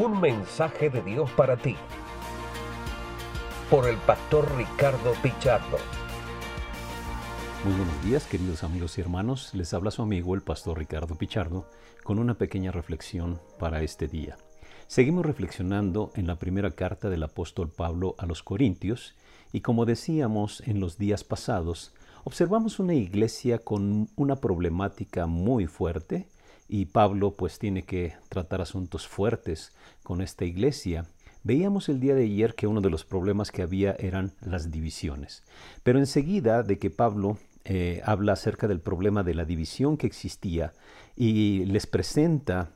Un mensaje de Dios para ti. Por el pastor Ricardo Pichardo. Muy buenos días, queridos amigos y hermanos. Les habla su amigo el pastor Ricardo Pichardo con una pequeña reflexión para este día. Seguimos reflexionando en la primera carta del apóstol Pablo a los Corintios y como decíamos en los días pasados, observamos una iglesia con una problemática muy fuerte y Pablo pues tiene que tratar asuntos fuertes con esta iglesia. Veíamos el día de ayer que uno de los problemas que había eran las divisiones. Pero enseguida de que Pablo eh, habla acerca del problema de la división que existía y les presenta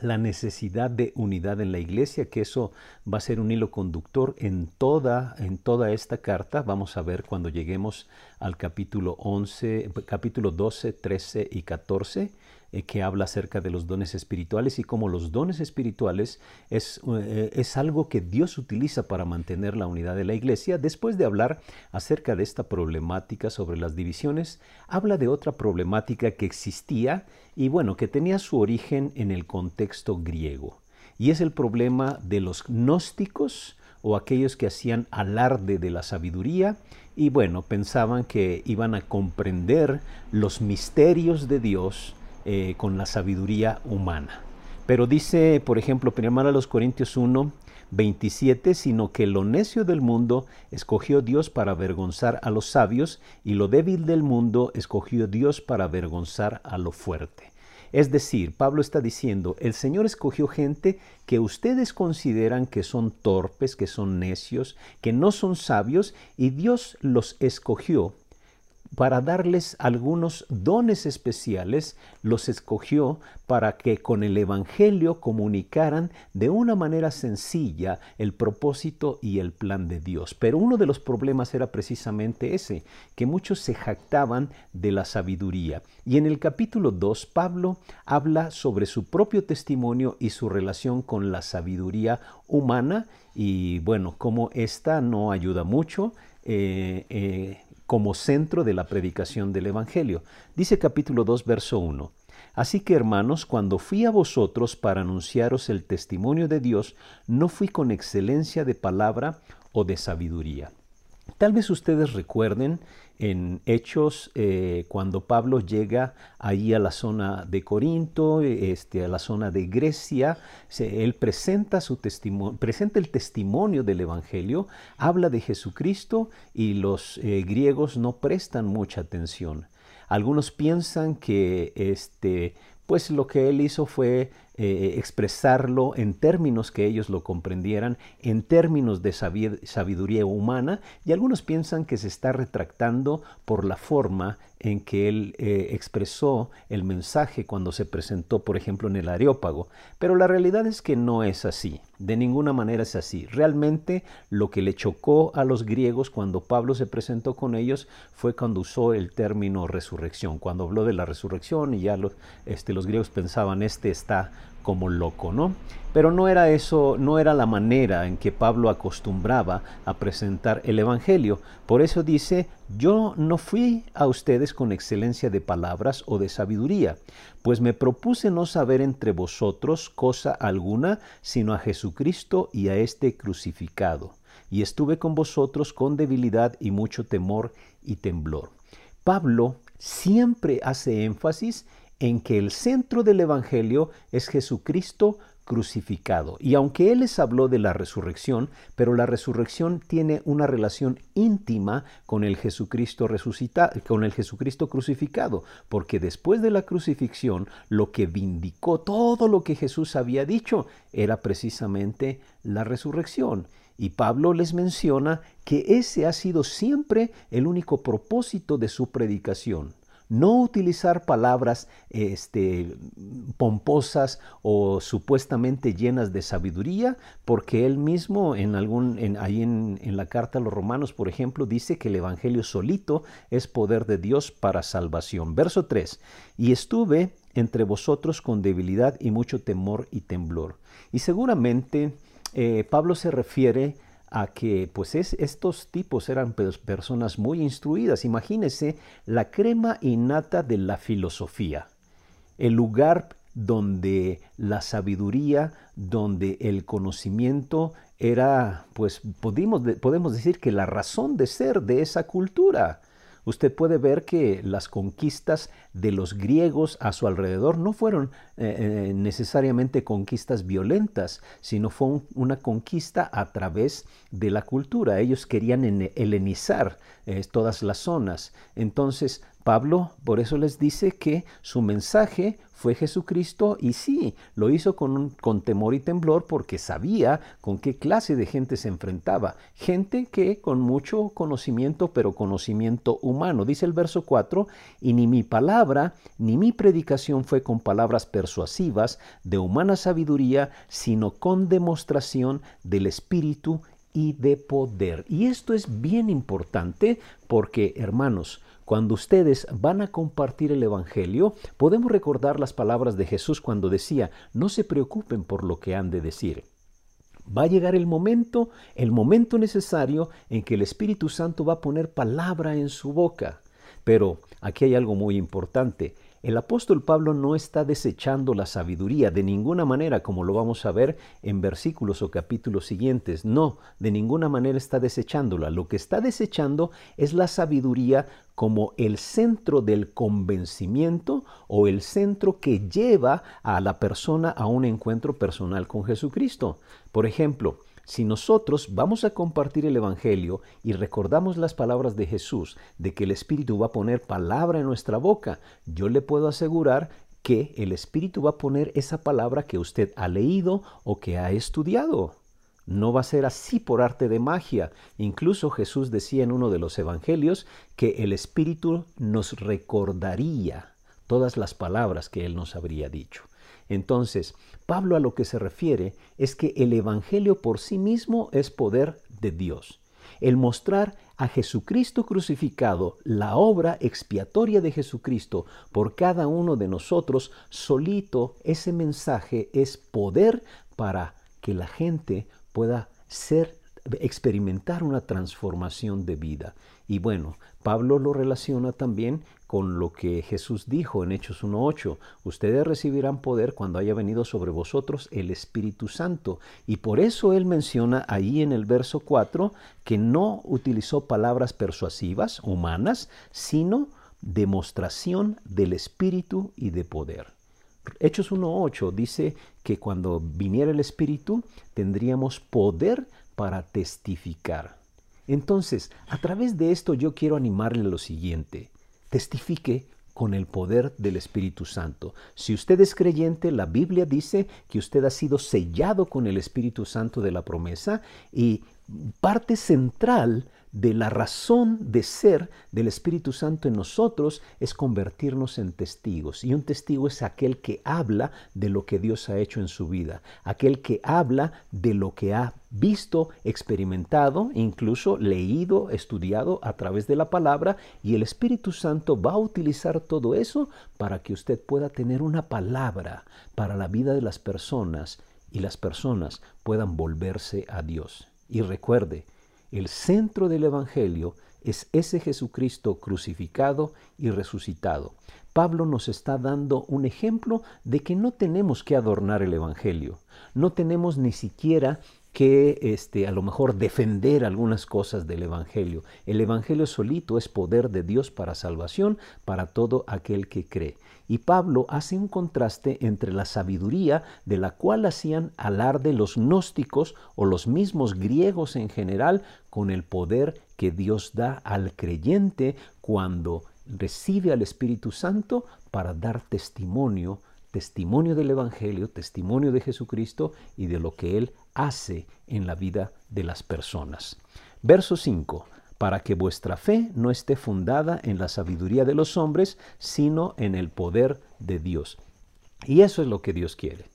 la necesidad de unidad en la iglesia, que eso va a ser un hilo conductor en toda, en toda esta carta. Vamos a ver cuando lleguemos al capítulo 11, capítulo 12, 13 y 14. Eh, que habla acerca de los dones espirituales y cómo los dones espirituales es, eh, es algo que Dios utiliza para mantener la unidad de la iglesia. Después de hablar acerca de esta problemática sobre las divisiones, habla de otra problemática que existía y bueno, que tenía su origen en el contexto griego. Y es el problema de los gnósticos o aquellos que hacían alarde de la sabiduría y bueno, pensaban que iban a comprender los misterios de Dios eh, con la sabiduría humana. Pero dice, por ejemplo, primero los Corintios 1, 27, sino que lo necio del mundo escogió Dios para avergonzar a los sabios, y lo débil del mundo escogió Dios para avergonzar a lo fuerte. Es decir, Pablo está diciendo, el Señor escogió gente que ustedes consideran que son torpes, que son necios, que no son sabios, y Dios los escogió para darles algunos dones especiales, los escogió para que con el Evangelio comunicaran de una manera sencilla el propósito y el plan de Dios. Pero uno de los problemas era precisamente ese, que muchos se jactaban de la sabiduría. Y en el capítulo 2, Pablo habla sobre su propio testimonio y su relación con la sabiduría humana y bueno, como esta no ayuda mucho. Eh, eh, como centro de la predicación del Evangelio. Dice capítulo 2, verso 1. Así que hermanos, cuando fui a vosotros para anunciaros el testimonio de Dios, no fui con excelencia de palabra o de sabiduría. Tal vez ustedes recuerden en Hechos, eh, cuando Pablo llega ahí a la zona de Corinto, este, a la zona de Grecia, él presenta, su testimonio, presenta el testimonio del Evangelio, habla de Jesucristo y los eh, griegos no prestan mucha atención. Algunos piensan que este, pues lo que él hizo fue eh, expresarlo en términos que ellos lo comprendieran, en términos de sabiduría humana, y algunos piensan que se está retractando por la forma en que él eh, expresó el mensaje cuando se presentó, por ejemplo, en el Areópago. Pero la realidad es que no es así, de ninguna manera es así. Realmente lo que le chocó a los griegos cuando Pablo se presentó con ellos fue cuando usó el término resurrección, cuando habló de la resurrección y ya los, este, los griegos pensaban, este está como loco, ¿no? Pero no era eso, no era la manera en que Pablo acostumbraba a presentar el Evangelio. Por eso dice, yo no fui a ustedes con excelencia de palabras o de sabiduría, pues me propuse no saber entre vosotros cosa alguna, sino a Jesucristo y a este crucificado. Y estuve con vosotros con debilidad y mucho temor y temblor. Pablo siempre hace énfasis en que el centro del Evangelio es Jesucristo crucificado. Y aunque Él les habló de la resurrección, pero la resurrección tiene una relación íntima con el Jesucristo resucitado, con el Jesucristo crucificado, porque después de la crucifixión, lo que vindicó todo lo que Jesús había dicho era precisamente la resurrección. Y Pablo les menciona que ese ha sido siempre el único propósito de su predicación no utilizar palabras este, pomposas o supuestamente llenas de sabiduría, porque él mismo en algún, en, ahí en, en la carta a los romanos, por ejemplo, dice que el Evangelio solito es poder de Dios para salvación. Verso 3, y estuve entre vosotros con debilidad y mucho temor y temblor. Y seguramente eh, Pablo se refiere a que pues es, estos tipos eran personas muy instruidas. Imagínese la crema innata de la filosofía, el lugar donde la sabiduría, donde el conocimiento era, pues podemos, podemos decir que la razón de ser de esa cultura. Usted puede ver que las conquistas de los griegos a su alrededor no fueron eh, eh, necesariamente conquistas violentas, sino fue una conquista a través de la cultura. Ellos querían helenizar eh, todas las zonas. Entonces, Pablo por eso les dice que su mensaje fue Jesucristo y sí, lo hizo con, con, temor y temblor porque sabía con qué clase de gente se enfrentaba. Gente que con mucho conocimiento, pero conocimiento humano. Dice el verso 4, y ni mi palabra ni mi predicación fue con palabras persuasivas de humana sabiduría, sino con demostración del Espíritu y de poder. Y esto es bien importante porque, hermanos, cuando ustedes van a compartir el Evangelio, podemos recordar las palabras de Jesús cuando decía, no se preocupen por lo que han de decir. Va a llegar el momento, el momento necesario en que el Espíritu Santo va a poner palabra en su boca. Pero aquí hay algo muy importante. El apóstol Pablo no está desechando la sabiduría de ninguna manera, como lo vamos a ver en versículos o capítulos siguientes. No, de ninguna manera está desechándola. Lo que está desechando es la sabiduría como el centro del convencimiento o el centro que lleva a la persona a un encuentro personal con Jesucristo. Por ejemplo, si nosotros vamos a compartir el Evangelio y recordamos las palabras de Jesús, de que el Espíritu va a poner palabra en nuestra boca, yo le puedo asegurar que el Espíritu va a poner esa palabra que usted ha leído o que ha estudiado. No va a ser así por arte de magia. Incluso Jesús decía en uno de los evangelios que el Espíritu nos recordaría todas las palabras que Él nos habría dicho. Entonces, Pablo a lo que se refiere es que el Evangelio por sí mismo es poder de Dios. El mostrar a Jesucristo crucificado, la obra expiatoria de Jesucristo por cada uno de nosotros, solito ese mensaje es poder para que la gente pueda ser experimentar una transformación de vida. Y bueno, Pablo lo relaciona también con lo que Jesús dijo en Hechos 1.8. Ustedes recibirán poder cuando haya venido sobre vosotros el Espíritu Santo. Y por eso él menciona ahí en el verso 4 que no utilizó palabras persuasivas, humanas, sino demostración del Espíritu y de poder. Hechos 1.8 dice que cuando viniera el Espíritu tendríamos poder para testificar. Entonces, a través de esto yo quiero animarle lo siguiente. Testifique con el poder del Espíritu Santo. Si usted es creyente, la Biblia dice que usted ha sido sellado con el Espíritu Santo de la promesa y parte central de la razón de ser del Espíritu Santo en nosotros es convertirnos en testigos. Y un testigo es aquel que habla de lo que Dios ha hecho en su vida, aquel que habla de lo que ha visto, experimentado, incluso leído, estudiado a través de la palabra, y el Espíritu Santo va a utilizar todo eso para que usted pueda tener una palabra para la vida de las personas y las personas puedan volverse a Dios. Y recuerde, el centro del Evangelio es ese Jesucristo crucificado y resucitado. Pablo nos está dando un ejemplo de que no tenemos que adornar el Evangelio, no tenemos ni siquiera que este, a lo mejor defender algunas cosas del Evangelio. El Evangelio solito es poder de Dios para salvación para todo aquel que cree. Y Pablo hace un contraste entre la sabiduría de la cual hacían alarde los gnósticos o los mismos griegos en general con el poder que Dios da al creyente cuando recibe al Espíritu Santo para dar testimonio testimonio del Evangelio, testimonio de Jesucristo y de lo que Él hace en la vida de las personas. Verso 5. Para que vuestra fe no esté fundada en la sabiduría de los hombres, sino en el poder de Dios. Y eso es lo que Dios quiere.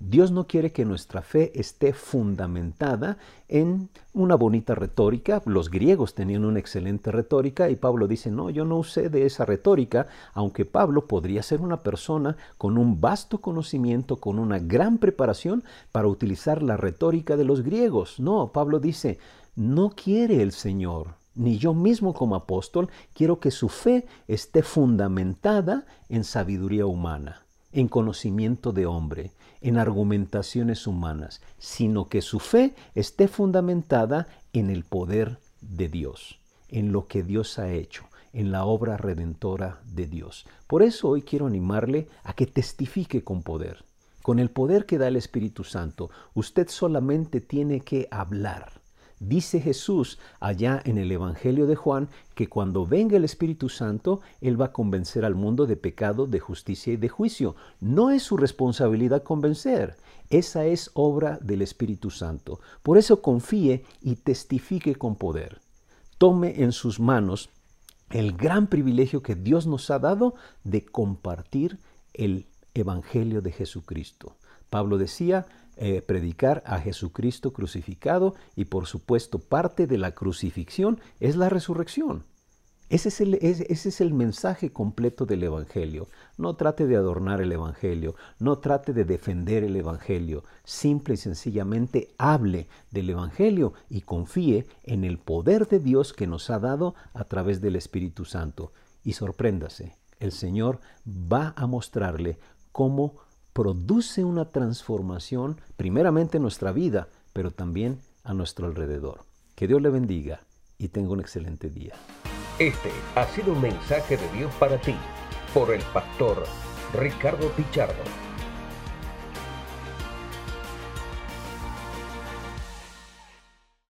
Dios no quiere que nuestra fe esté fundamentada en una bonita retórica. Los griegos tenían una excelente retórica y Pablo dice, no, yo no usé de esa retórica, aunque Pablo podría ser una persona con un vasto conocimiento, con una gran preparación para utilizar la retórica de los griegos. No, Pablo dice, no quiere el Señor ni yo mismo como apóstol quiero que su fe esté fundamentada en sabiduría humana. En conocimiento de hombre, en argumentaciones humanas, sino que su fe esté fundamentada en el poder de Dios, en lo que Dios ha hecho, en la obra redentora de Dios. Por eso hoy quiero animarle a que testifique con poder. Con el poder que da el Espíritu Santo, usted solamente tiene que hablar Dice Jesús allá en el Evangelio de Juan que cuando venga el Espíritu Santo, Él va a convencer al mundo de pecado, de justicia y de juicio. No es su responsabilidad convencer. Esa es obra del Espíritu Santo. Por eso confíe y testifique con poder. Tome en sus manos el gran privilegio que Dios nos ha dado de compartir el Evangelio de Jesucristo. Pablo decía, eh, predicar a Jesucristo crucificado y por supuesto parte de la crucifixión es la resurrección. Ese es, el, ese es, el, mensaje completo del Evangelio. No trate de adornar el Evangelio, no trate de defender el Evangelio. Simple y sencillamente hable del Evangelio y confíe en el poder de Dios que nos ha dado a través del Espíritu Santo. Y sorpréndase, el Señor va a mostrarle cómo produce una transformación primeramente en nuestra vida, pero también a nuestro alrededor. Que Dios le bendiga y tenga un excelente día. Este ha sido un mensaje de Dios para ti por el pastor Ricardo Pichardo.